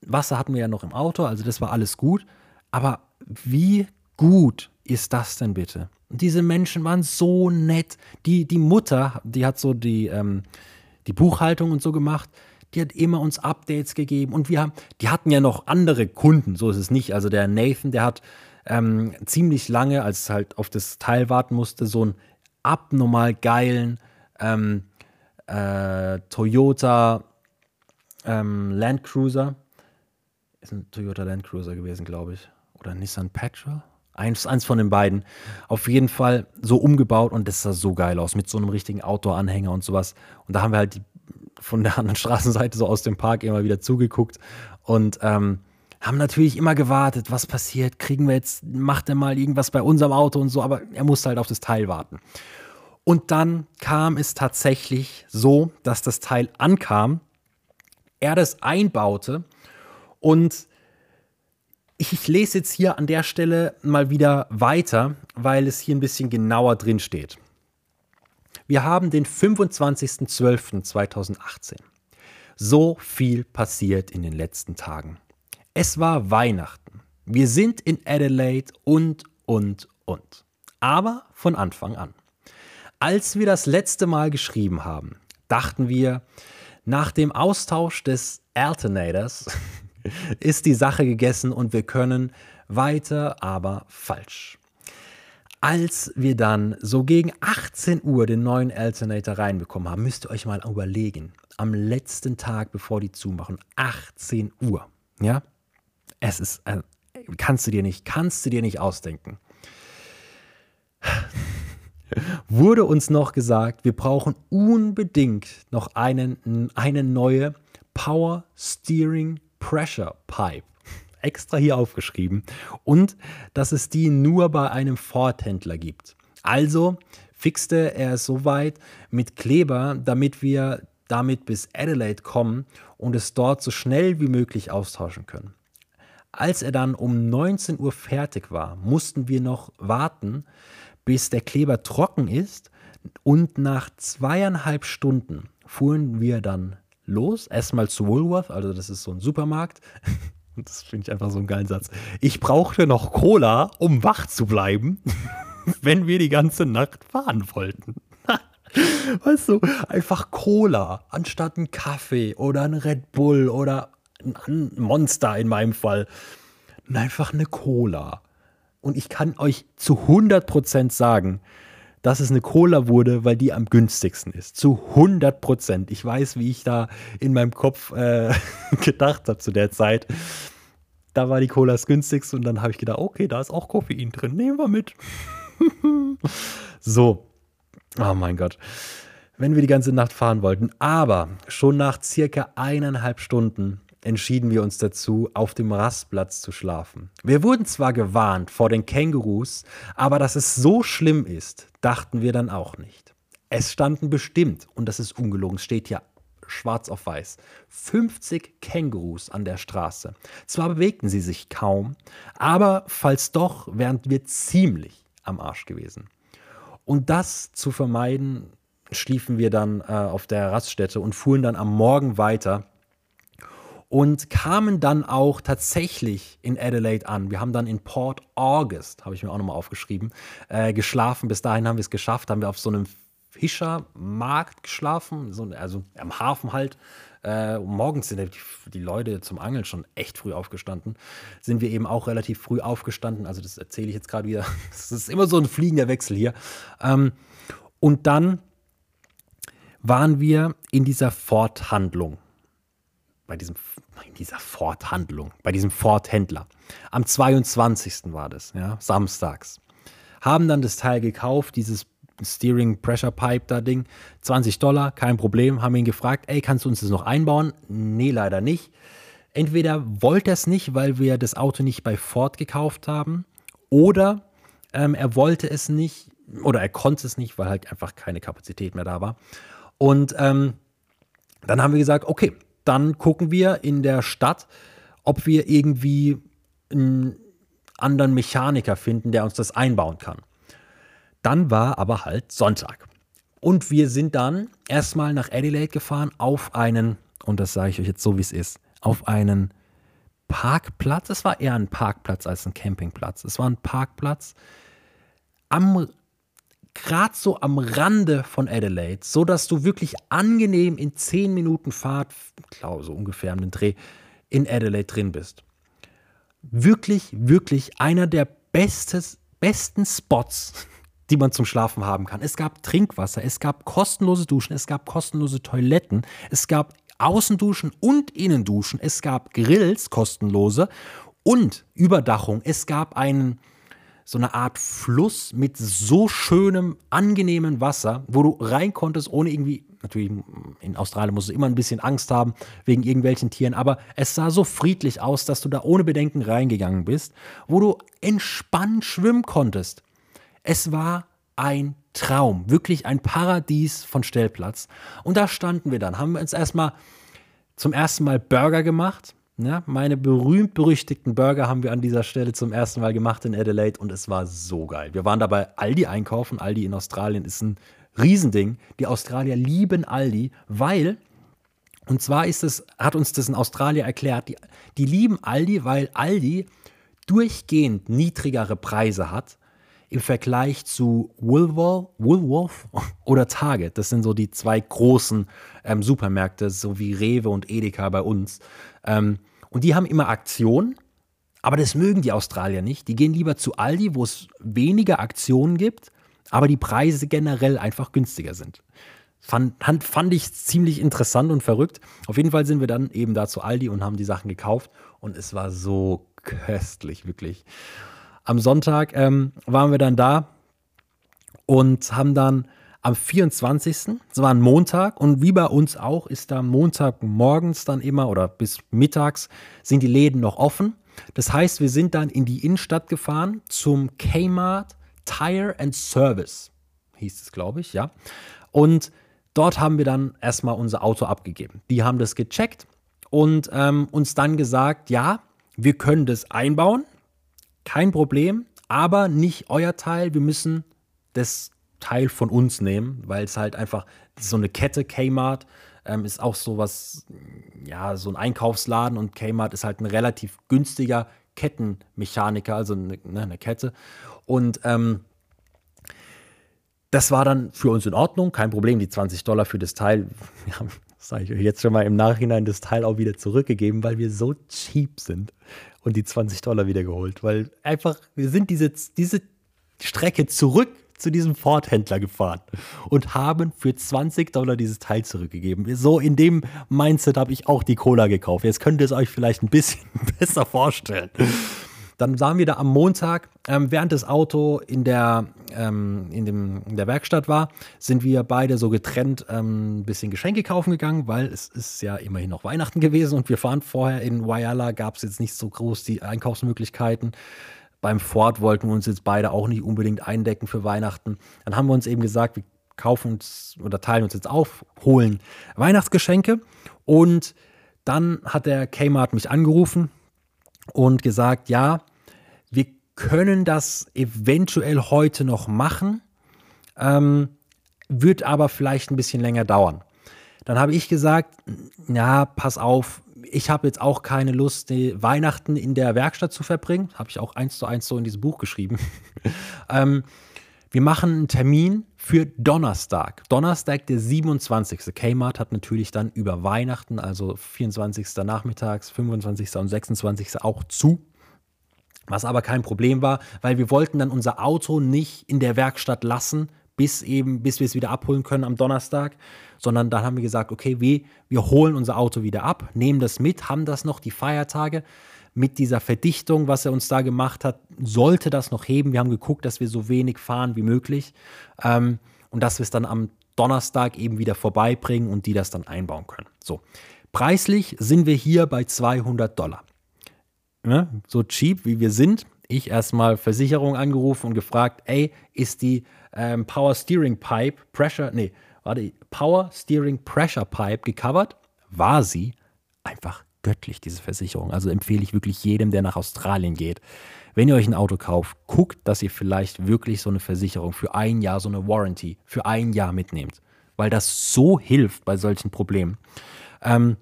Wasser hatten wir ja noch im Auto, also das war alles gut. Aber wie gut ist das denn bitte? Und diese Menschen waren so nett. Die, die Mutter, die hat so die, ähm, die Buchhaltung und so gemacht. Die hat immer uns Updates gegeben und wir haben, die hatten ja noch andere Kunden, so ist es nicht. Also der Nathan, der hat ähm, ziemlich lange, als halt auf das Teil warten musste, so einen abnormal geilen ähm, äh, Toyota ähm, Land Cruiser. Ist ein Toyota Land Cruiser gewesen, glaube ich. Oder Nissan Petra. Eins, eins von den beiden. Auf jeden Fall so umgebaut und das sah so geil aus mit so einem richtigen Outdoor-Anhänger und sowas. Und da haben wir halt die, von der anderen Straßenseite so aus dem Park immer wieder zugeguckt und ähm, haben natürlich immer gewartet, was passiert, kriegen wir jetzt, macht er mal irgendwas bei unserem Auto und so, aber er musste halt auf das Teil warten. Und dann kam es tatsächlich so, dass das Teil ankam, er das einbaute und ich lese jetzt hier an der Stelle mal wieder weiter, weil es hier ein bisschen genauer drin steht. Wir haben den 25.12.2018. So viel passiert in den letzten Tagen. Es war Weihnachten. Wir sind in Adelaide und, und, und. Aber von Anfang an. Als wir das letzte Mal geschrieben haben, dachten wir, nach dem Austausch des Alternators ist die Sache gegessen und wir können weiter, aber falsch. Als wir dann so gegen 18 Uhr den neuen Alternator reinbekommen haben, müsst ihr euch mal überlegen, am letzten Tag, bevor die zumachen, 18 Uhr, ja, es ist, äh, kannst du dir nicht, kannst du dir nicht ausdenken wurde uns noch gesagt, wir brauchen unbedingt noch einen, eine neue Power Steering Pressure Pipe. Extra hier aufgeschrieben. Und dass es die nur bei einem Ford-Händler gibt. Also fixte er es soweit mit Kleber, damit wir damit bis Adelaide kommen und es dort so schnell wie möglich austauschen können. Als er dann um 19 Uhr fertig war, mussten wir noch warten, bis der Kleber trocken ist. Und nach zweieinhalb Stunden fuhren wir dann los. Erstmal zu Woolworth, also das ist so ein Supermarkt. Das finde ich einfach so einen geilen Satz. Ich brauchte noch Cola, um wach zu bleiben, wenn wir die ganze Nacht fahren wollten. weißt du, einfach Cola anstatt ein Kaffee oder ein Red Bull oder ein Monster in meinem Fall. Einfach eine Cola. Und ich kann euch zu 100% sagen, dass es eine Cola wurde, weil die am günstigsten ist. Zu 100%. Ich weiß, wie ich da in meinem Kopf äh, gedacht habe zu der Zeit. Da war die Cola das günstigste und dann habe ich gedacht, okay, da ist auch Koffein drin. Nehmen wir mit. so. Oh mein Gott. Wenn wir die ganze Nacht fahren wollten. Aber schon nach circa eineinhalb Stunden entschieden wir uns dazu, auf dem Rastplatz zu schlafen. Wir wurden zwar gewarnt vor den Kängurus, aber dass es so schlimm ist, dachten wir dann auch nicht. Es standen bestimmt, und das ist ungelogen, steht ja schwarz auf weiß, 50 Kängurus an der Straße. Zwar bewegten sie sich kaum, aber falls doch, wären wir ziemlich am Arsch gewesen. Und das zu vermeiden, schliefen wir dann äh, auf der Raststätte und fuhren dann am Morgen weiter und kamen dann auch tatsächlich in Adelaide an. Wir haben dann in Port August, habe ich mir auch nochmal aufgeschrieben, äh, geschlafen. Bis dahin haben wir es geschafft, haben wir auf so einem Fischermarkt geschlafen, so, also am Hafen halt. Äh, morgens sind die, Leute zum Angeln schon echt früh aufgestanden. Sind wir eben auch relativ früh aufgestanden. Also das erzähle ich jetzt gerade wieder. Es ist immer so ein fliegender Wechsel hier. Ähm, und dann waren wir in dieser Forthandlung bei diesem, in dieser Ford-Handlung, bei diesem Ford-Händler. Am 22. war das, ja, samstags. haben dann das Teil gekauft, dieses Steering Pressure Pipe da Ding, 20 Dollar, kein Problem, haben ihn gefragt, ey, kannst du uns das noch einbauen? Nee, leider nicht. Entweder wollte er es nicht, weil wir das Auto nicht bei Ford gekauft haben, oder ähm, er wollte es nicht, oder er konnte es nicht, weil halt einfach keine Kapazität mehr da war. Und ähm, dann haben wir gesagt, okay, dann gucken wir in der Stadt, ob wir irgendwie einen anderen Mechaniker finden, der uns das einbauen kann. Dann war aber halt Sonntag. Und wir sind dann erstmal nach Adelaide gefahren auf einen, und das sage ich euch jetzt so, wie es ist, auf einen Parkplatz. Es war eher ein Parkplatz als ein Campingplatz. Es war ein Parkplatz am gerade so am Rande von Adelaide, so dass du wirklich angenehm in 10 Minuten Fahrt, glaube so ungefähr den Dreh, in Adelaide drin bist. Wirklich, wirklich einer der bestes, besten Spots, die man zum Schlafen haben kann. Es gab Trinkwasser, es gab kostenlose Duschen, es gab kostenlose Toiletten, es gab Außenduschen und Innenduschen, es gab Grills, kostenlose und Überdachung. Es gab einen so eine Art Fluss mit so schönem, angenehmem Wasser, wo du rein konntest, ohne irgendwie, natürlich in Australien musst du immer ein bisschen Angst haben wegen irgendwelchen Tieren, aber es sah so friedlich aus, dass du da ohne Bedenken reingegangen bist, wo du entspannt schwimmen konntest. Es war ein Traum, wirklich ein Paradies von Stellplatz. Und da standen wir dann, haben wir uns erstmal zum ersten Mal Burger gemacht ja, meine berühmt-berüchtigten Burger haben wir an dieser Stelle zum ersten Mal gemacht in Adelaide und es war so geil. Wir waren dabei Aldi einkaufen. Aldi in Australien ist ein Riesending. Die Australier lieben Aldi, weil, und zwar ist es, hat uns das in Australien erklärt, die, die lieben Aldi, weil Aldi durchgehend niedrigere Preise hat im Vergleich zu Woolworth, Woolworth oder Target. Das sind so die zwei großen ähm, Supermärkte, so wie Rewe und Edeka bei uns. Ähm, und die haben immer Aktionen, aber das mögen die Australier nicht. Die gehen lieber zu Aldi, wo es weniger Aktionen gibt, aber die Preise generell einfach günstiger sind. Fand, fand ich ziemlich interessant und verrückt. Auf jeden Fall sind wir dann eben da zu Aldi und haben die Sachen gekauft und es war so köstlich, wirklich. Am Sonntag ähm, waren wir dann da und haben dann am 24. Das war ein Montag und wie bei uns auch ist da Montagmorgens dann immer oder bis mittags sind die Läden noch offen. Das heißt, wir sind dann in die Innenstadt gefahren zum Kmart Tire and Service, hieß es, glaube ich, ja. Und dort haben wir dann erstmal unser Auto abgegeben. Die haben das gecheckt und ähm, uns dann gesagt, ja, wir können das einbauen, kein Problem, aber nicht euer Teil, wir müssen das Teil von uns nehmen, weil es halt einfach so eine Kette Kmart ähm, ist auch so was, ja, so ein Einkaufsladen und Kmart ist halt ein relativ günstiger Kettenmechaniker, also eine, ne, eine Kette. Und ähm, das war dann für uns in Ordnung, kein Problem, die 20 Dollar für das Teil. Wir haben, sage ich euch jetzt schon mal im Nachhinein, das Teil auch wieder zurückgegeben, weil wir so cheap sind und die 20 Dollar wieder geholt, weil einfach, wir sind diese, diese Strecke zurück zu diesem Ford-Händler gefahren und haben für 20 Dollar dieses Teil zurückgegeben. So in dem Mindset habe ich auch die Cola gekauft. Jetzt könnt ihr es euch vielleicht ein bisschen besser vorstellen. Dann sahen wir da am Montag, ähm, während das Auto in der, ähm, in, dem, in der Werkstatt war, sind wir beide so getrennt ähm, ein bisschen Geschenke kaufen gegangen, weil es ist ja immerhin noch Weihnachten gewesen und wir fahren vorher in Wayala, gab es jetzt nicht so groß die Einkaufsmöglichkeiten beim Ford wollten wir uns jetzt beide auch nicht unbedingt eindecken für Weihnachten. Dann haben wir uns eben gesagt, wir kaufen uns oder teilen uns jetzt auf, holen Weihnachtsgeschenke. Und dann hat der Kmart mich angerufen und gesagt, ja, wir können das eventuell heute noch machen, ähm, wird aber vielleicht ein bisschen länger dauern. Dann habe ich gesagt, ja, pass auf, ich habe jetzt auch keine Lust, Weihnachten in der Werkstatt zu verbringen. Habe ich auch eins zu eins so in diesem Buch geschrieben. ähm, wir machen einen Termin für Donnerstag. Donnerstag, der 27. Kmart hat natürlich dann über Weihnachten, also 24. nachmittags, 25. und 26. auch zu. Was aber kein Problem war, weil wir wollten dann unser Auto nicht in der Werkstatt lassen, bis eben, bis wir es wieder abholen können am Donnerstag, sondern dann haben wir gesagt, okay, wir, wir holen unser Auto wieder ab, nehmen das mit, haben das noch die Feiertage, mit dieser Verdichtung, was er uns da gemacht hat, sollte das noch heben. Wir haben geguckt, dass wir so wenig fahren wie möglich ähm, und dass wir es dann am Donnerstag eben wieder vorbeibringen und die das dann einbauen können. So, preislich sind wir hier bei 200 Dollar. Ne? So cheap wie wir sind, ich erstmal Versicherung angerufen und gefragt, ey, ist die ähm, Power Steering Pipe Pressure, nee, warte, Power Steering Pressure Pipe gecovert? War sie einfach göttlich, diese Versicherung. Also empfehle ich wirklich jedem, der nach Australien geht. Wenn ihr euch ein Auto kauft, guckt, dass ihr vielleicht wirklich so eine Versicherung für ein Jahr, so eine Warranty für ein Jahr mitnehmt. Weil das so hilft bei solchen Problemen. Ähm,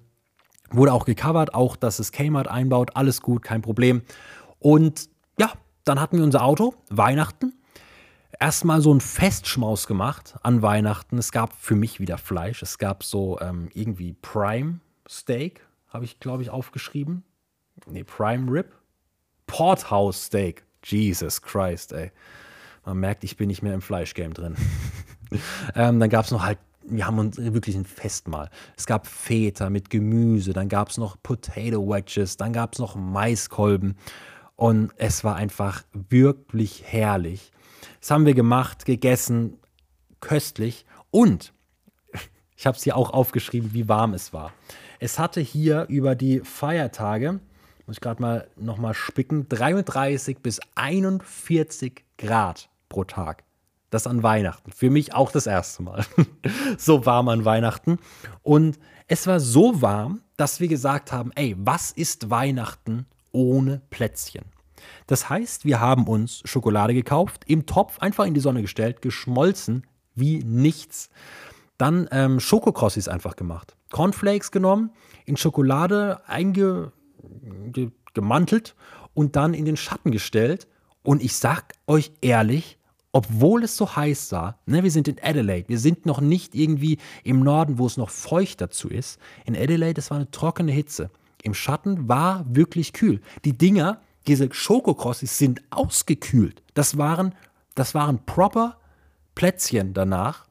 wurde auch gecovert, auch dass es Kmart einbaut, alles gut, kein Problem. Und ja, dann hatten wir unser Auto, Weihnachten. Erstmal so ein Festschmaus gemacht an Weihnachten. Es gab für mich wieder Fleisch. Es gab so ähm, irgendwie Prime Steak, habe ich, glaube ich, aufgeschrieben. Nee, Prime Rib. Porthouse Steak. Jesus Christ, ey. Man merkt, ich bin nicht mehr im Fleischgame drin. ähm, dann gab es noch halt, wir haben uns wirklich ein Festmahl. Es gab Feta mit Gemüse, dann gab es noch Potato Wedges, dann gab es noch Maiskolben. Und es war einfach wirklich herrlich. Das haben wir gemacht, gegessen, köstlich. Und ich habe es hier auch aufgeschrieben, wie warm es war. Es hatte hier über die Feiertage, muss ich gerade mal nochmal spicken, 33 bis 41 Grad pro Tag. Das an Weihnachten. Für mich auch das erste Mal. so warm an Weihnachten. Und es war so warm, dass wir gesagt haben, ey, was ist Weihnachten ohne Plätzchen? Das heißt, wir haben uns Schokolade gekauft, im Topf einfach in die Sonne gestellt, geschmolzen wie nichts. Dann ähm, Schokokrossis einfach gemacht. Cornflakes genommen, in Schokolade eingemantelt und dann in den Schatten gestellt. Und ich sag euch ehrlich, obwohl es so heiß war, ne, wir sind in Adelaide, wir sind noch nicht irgendwie im Norden, wo es noch feucht dazu ist. In Adelaide, es war eine trockene Hitze. Im Schatten war wirklich kühl. Die Dinger, diese Schokokrossis sind ausgekühlt. Das waren, das waren proper Plätzchen danach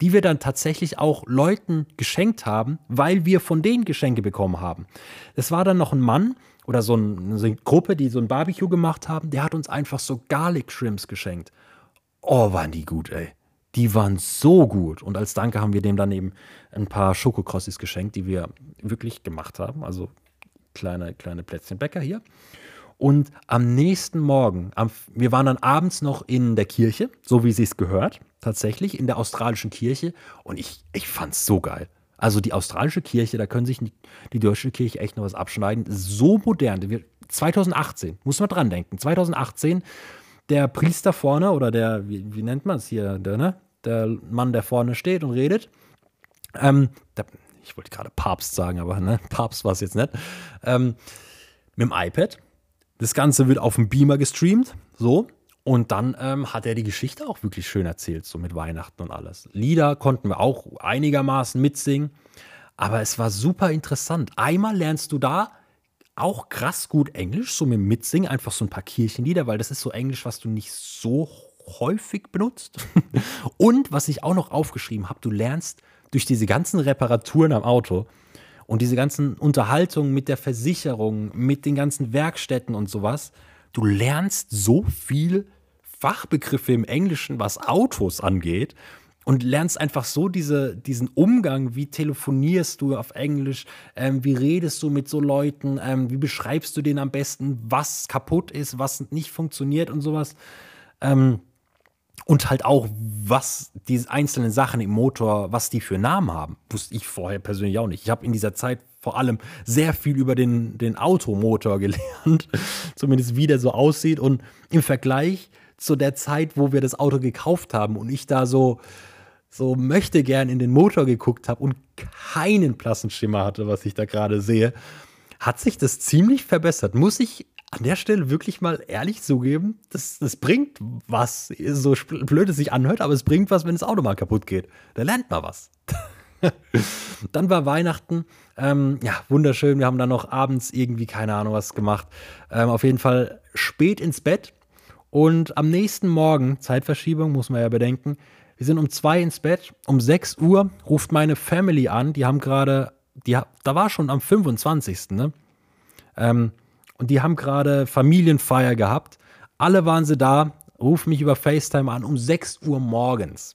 die wir dann tatsächlich auch Leuten geschenkt haben, weil wir von denen Geschenke bekommen haben. Es war dann noch ein Mann oder so, ein, so eine Gruppe, die so ein Barbecue gemacht haben, der hat uns einfach so Garlic Shrimps geschenkt. Oh, waren die gut, ey. Die waren so gut. Und als Danke haben wir dem dann eben ein paar Schokokrossis geschenkt, die wir wirklich gemacht haben. Also kleine, kleine Plätzchen Bäcker hier. Und am nächsten Morgen, am, wir waren dann abends noch in der Kirche, so wie sie es gehört, tatsächlich, in der australischen Kirche. Und ich, ich fand es so geil. Also die australische Kirche, da können sich die, deutsche Kirche echt noch was abschneiden. So modern. 2018, muss man dran denken. 2018, der Priester vorne, oder der, wie, wie nennt man es hier, der, ne? der Mann, der vorne steht und redet. Ähm, der, ich wollte gerade Papst sagen, aber ne, Papst war es jetzt nicht. Ähm, mit dem iPad das Ganze wird auf dem Beamer gestreamt, so. Und dann ähm, hat er die Geschichte auch wirklich schön erzählt, so mit Weihnachten und alles. Lieder konnten wir auch einigermaßen mitsingen, aber es war super interessant. Einmal lernst du da auch krass gut Englisch, so mit Mitsingen, einfach so ein paar Kirchenlieder, weil das ist so Englisch, was du nicht so häufig benutzt. und was ich auch noch aufgeschrieben habe, du lernst durch diese ganzen Reparaturen am Auto, und diese ganzen Unterhaltungen mit der Versicherung, mit den ganzen Werkstätten und sowas, du lernst so viel Fachbegriffe im Englischen, was Autos angeht und lernst einfach so diese, diesen Umgang, wie telefonierst du auf Englisch, ähm, wie redest du mit so Leuten, ähm, wie beschreibst du denen am besten, was kaputt ist, was nicht funktioniert und sowas. Ähm, und halt auch, was diese einzelnen Sachen im Motor, was die für Namen haben, wusste ich vorher persönlich auch nicht. Ich habe in dieser Zeit vor allem sehr viel über den, den Automotor gelernt, zumindest wie der so aussieht. Und im Vergleich zu der Zeit, wo wir das Auto gekauft haben und ich da so, so möchte gern in den Motor geguckt habe und keinen blassen Schimmer hatte, was ich da gerade sehe, hat sich das ziemlich verbessert. Muss ich an der Stelle wirklich mal ehrlich zugeben, das, das bringt was, so blöd es sich anhört, aber es bringt was, wenn das Auto mal kaputt geht. Da lernt man was. dann war Weihnachten, ähm, ja, wunderschön. Wir haben dann noch abends irgendwie, keine Ahnung, was gemacht. Ähm, auf jeden Fall spät ins Bett. Und am nächsten Morgen, Zeitverschiebung, muss man ja bedenken, wir sind um zwei ins Bett. Um 6 Uhr ruft meine Family an. Die haben gerade, da war schon am 25. Ne? Ähm, und die haben gerade Familienfeier gehabt. Alle waren sie da, rufen mich über FaceTime an um 6 Uhr morgens.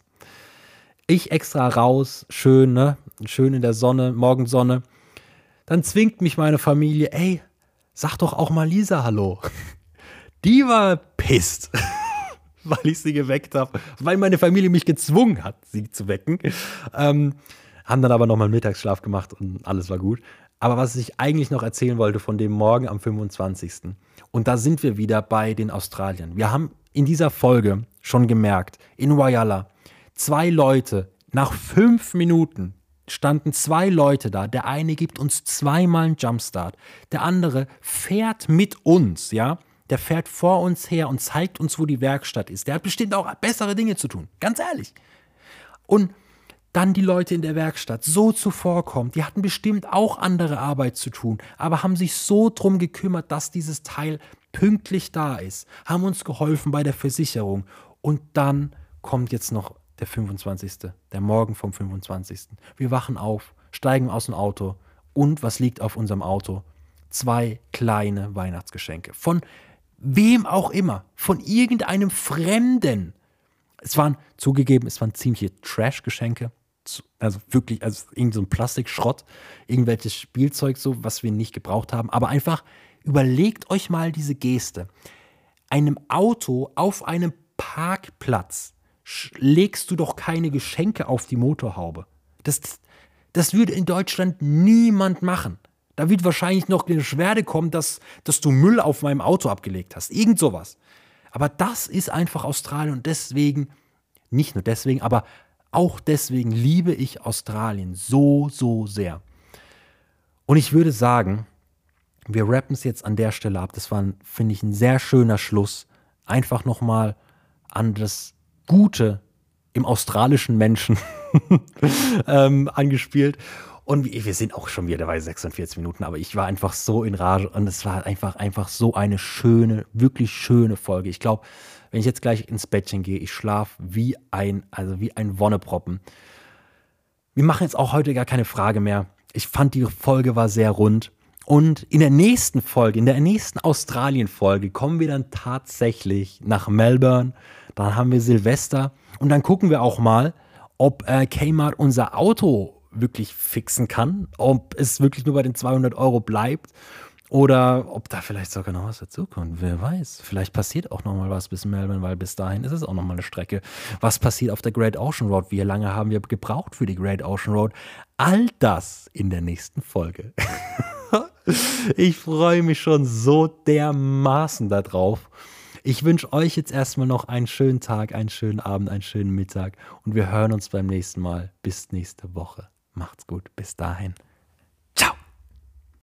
Ich extra raus, schön, ne? Schön in der Sonne, Morgensonne. Dann zwingt mich meine Familie, ey, sag doch auch mal Lisa Hallo. Die war pisst, weil ich sie geweckt habe, weil meine Familie mich gezwungen hat, sie zu wecken. Ähm, haben dann aber nochmal Mittagsschlaf gemacht und alles war gut. Aber was ich eigentlich noch erzählen wollte von dem Morgen am 25. Und da sind wir wieder bei den Australiern. Wir haben in dieser Folge schon gemerkt, in Wayala, zwei Leute, nach fünf Minuten standen zwei Leute da. Der eine gibt uns zweimal einen Jumpstart. Der andere fährt mit uns, ja. Der fährt vor uns her und zeigt uns, wo die Werkstatt ist. Der hat bestimmt auch bessere Dinge zu tun. Ganz ehrlich. Und dann die Leute in der Werkstatt so zuvorkommen. Die hatten bestimmt auch andere Arbeit zu tun, aber haben sich so drum gekümmert, dass dieses Teil pünktlich da ist, haben uns geholfen bei der Versicherung. Und dann kommt jetzt noch der 25., der Morgen vom 25. Wir wachen auf, steigen aus dem Auto und was liegt auf unserem Auto? Zwei kleine Weihnachtsgeschenke. Von wem auch immer, von irgendeinem Fremden. Es waren zugegeben, es waren ziemliche Trash-Geschenke also wirklich, also irgend so ein Plastikschrott, irgendwelches Spielzeug, so, was wir nicht gebraucht haben. Aber einfach überlegt euch mal diese Geste. Einem Auto auf einem Parkplatz legst du doch keine Geschenke auf die Motorhaube. Das, das würde in Deutschland niemand machen. Da wird wahrscheinlich noch eine Beschwerde kommen, dass, dass du Müll auf meinem Auto abgelegt hast. Irgend sowas. Aber das ist einfach Australien und deswegen, nicht nur deswegen, aber auch deswegen liebe ich Australien so, so sehr. Und ich würde sagen, wir rappen es jetzt an der Stelle ab. Das war, finde ich, ein sehr schöner Schluss. Einfach nochmal an das Gute im australischen Menschen ähm, angespielt. Und wir sind auch schon wieder bei 46 Minuten, aber ich war einfach so in Rage und es war einfach, einfach so eine schöne, wirklich schöne Folge. Ich glaube, wenn ich jetzt gleich ins Bettchen gehe, ich schlafe wie ein, also wie ein Wonneproppen. Wir machen jetzt auch heute gar keine Frage mehr. Ich fand die Folge war sehr rund. Und in der nächsten Folge, in der nächsten Australien-Folge, kommen wir dann tatsächlich nach Melbourne. Dann haben wir Silvester und dann gucken wir auch mal, ob äh, Kmart unser Auto wirklich fixen kann, ob es wirklich nur bei den 200 Euro bleibt oder ob da vielleicht sogar noch was dazukommt. Wer weiß. Vielleicht passiert auch noch mal was bis Melbourne, weil bis dahin ist es auch noch mal eine Strecke. Was passiert auf der Great Ocean Road? Wie lange haben wir gebraucht für die Great Ocean Road? All das in der nächsten Folge. ich freue mich schon so dermaßen darauf. Ich wünsche euch jetzt erstmal noch einen schönen Tag, einen schönen Abend, einen schönen Mittag und wir hören uns beim nächsten Mal. Bis nächste Woche. Macht's gut. Bis dahin.